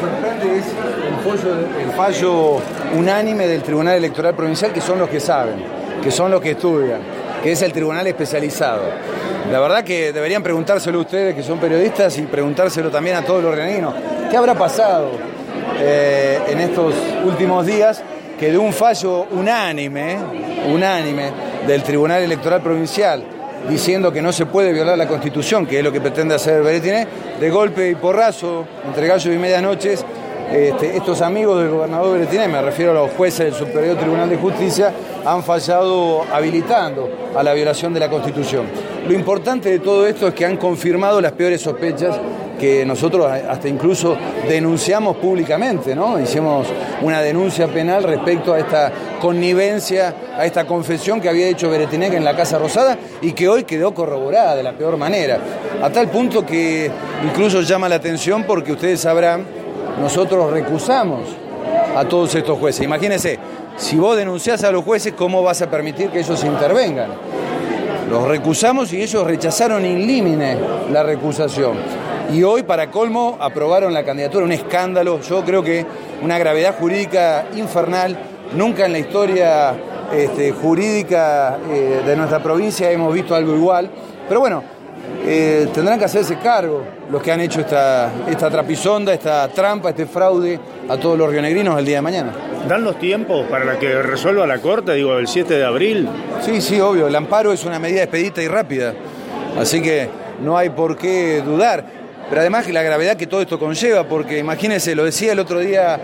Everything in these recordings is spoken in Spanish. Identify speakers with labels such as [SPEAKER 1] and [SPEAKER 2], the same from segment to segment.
[SPEAKER 1] sorprende es el fallo, el fallo unánime del Tribunal Electoral Provincial, que son los que saben, que son los que estudian, que es el tribunal especializado. La verdad que deberían preguntárselo ustedes, que son periodistas, y preguntárselo también a todos los reaninos. ¿Qué habrá pasado eh, en estos últimos días que de un fallo unánime, unánime del Tribunal Electoral Provincial, diciendo que no se puede violar la Constitución, que es lo que pretende hacer Beretiné, de golpe y porrazo, entre gallos y medianoches, este, estos amigos del gobernador Beretiné, me refiero a los jueces del Superior Tribunal de Justicia, han fallado habilitando a la violación de la Constitución. Lo importante de todo esto es que han confirmado las peores sospechas que nosotros hasta incluso denunciamos públicamente, ¿no? Hicimos una denuncia penal respecto a esta connivencia, a esta confesión que había hecho Beretinec en la Casa Rosada y que hoy quedó corroborada de la peor manera. A tal punto que incluso llama la atención porque ustedes sabrán, nosotros recusamos a todos estos jueces. Imagínense, si vos denunciás a los jueces, ¿cómo vas a permitir que ellos intervengan? Los recusamos y ellos rechazaron in limine la recusación. Y hoy, para colmo, aprobaron la candidatura, un escándalo, yo creo que una gravedad jurídica infernal. Nunca en la historia este, jurídica eh, de nuestra provincia hemos visto algo igual. Pero bueno, eh, tendrán que hacerse cargo los que han hecho esta, esta trapisonda, esta trampa, este fraude a todos los rionegrinos el día de mañana.
[SPEAKER 2] ¿Dan los tiempos para que resuelva la Corte, digo, el 7 de abril?
[SPEAKER 1] Sí, sí, obvio. El amparo es una medida expedita y rápida. Así que no hay por qué dudar. Pero además la gravedad que todo esto conlleva, porque imagínense, lo decía el otro día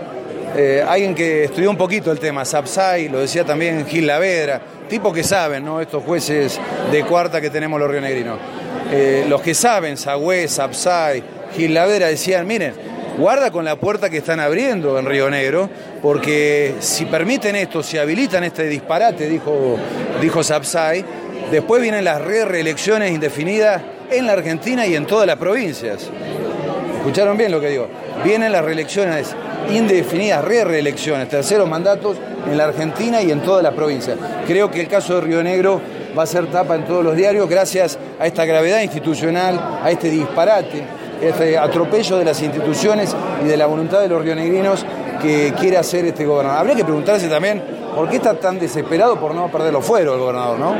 [SPEAKER 1] eh, alguien que estudió un poquito el tema, Sapsay, lo decía también Gil Lavedra, tipo que saben, ¿no? Estos jueces de cuarta que tenemos los rionegrinos. Eh, los que saben, Sagüez, Sapsay, Gil Lavedra, decían, miren, guarda con la puerta que están abriendo en Río Negro, porque si permiten esto, si habilitan este disparate, dijo, dijo Sapsay, después vienen las re-reelecciones indefinidas en la Argentina y en todas las provincias. ¿Escucharon bien lo que digo? Vienen las reelecciones indefinidas, re-reelecciones, terceros mandatos en la Argentina y en todas las provincias. Creo que el caso de Río Negro va a ser tapa en todos los diarios gracias a esta gravedad institucional, a este disparate este atropello de las instituciones y de la voluntad de los rionegrinos que quiere hacer este gobernador. Habría que preguntarse también por qué está tan desesperado por no perder los fueros el gobernador, ¿no?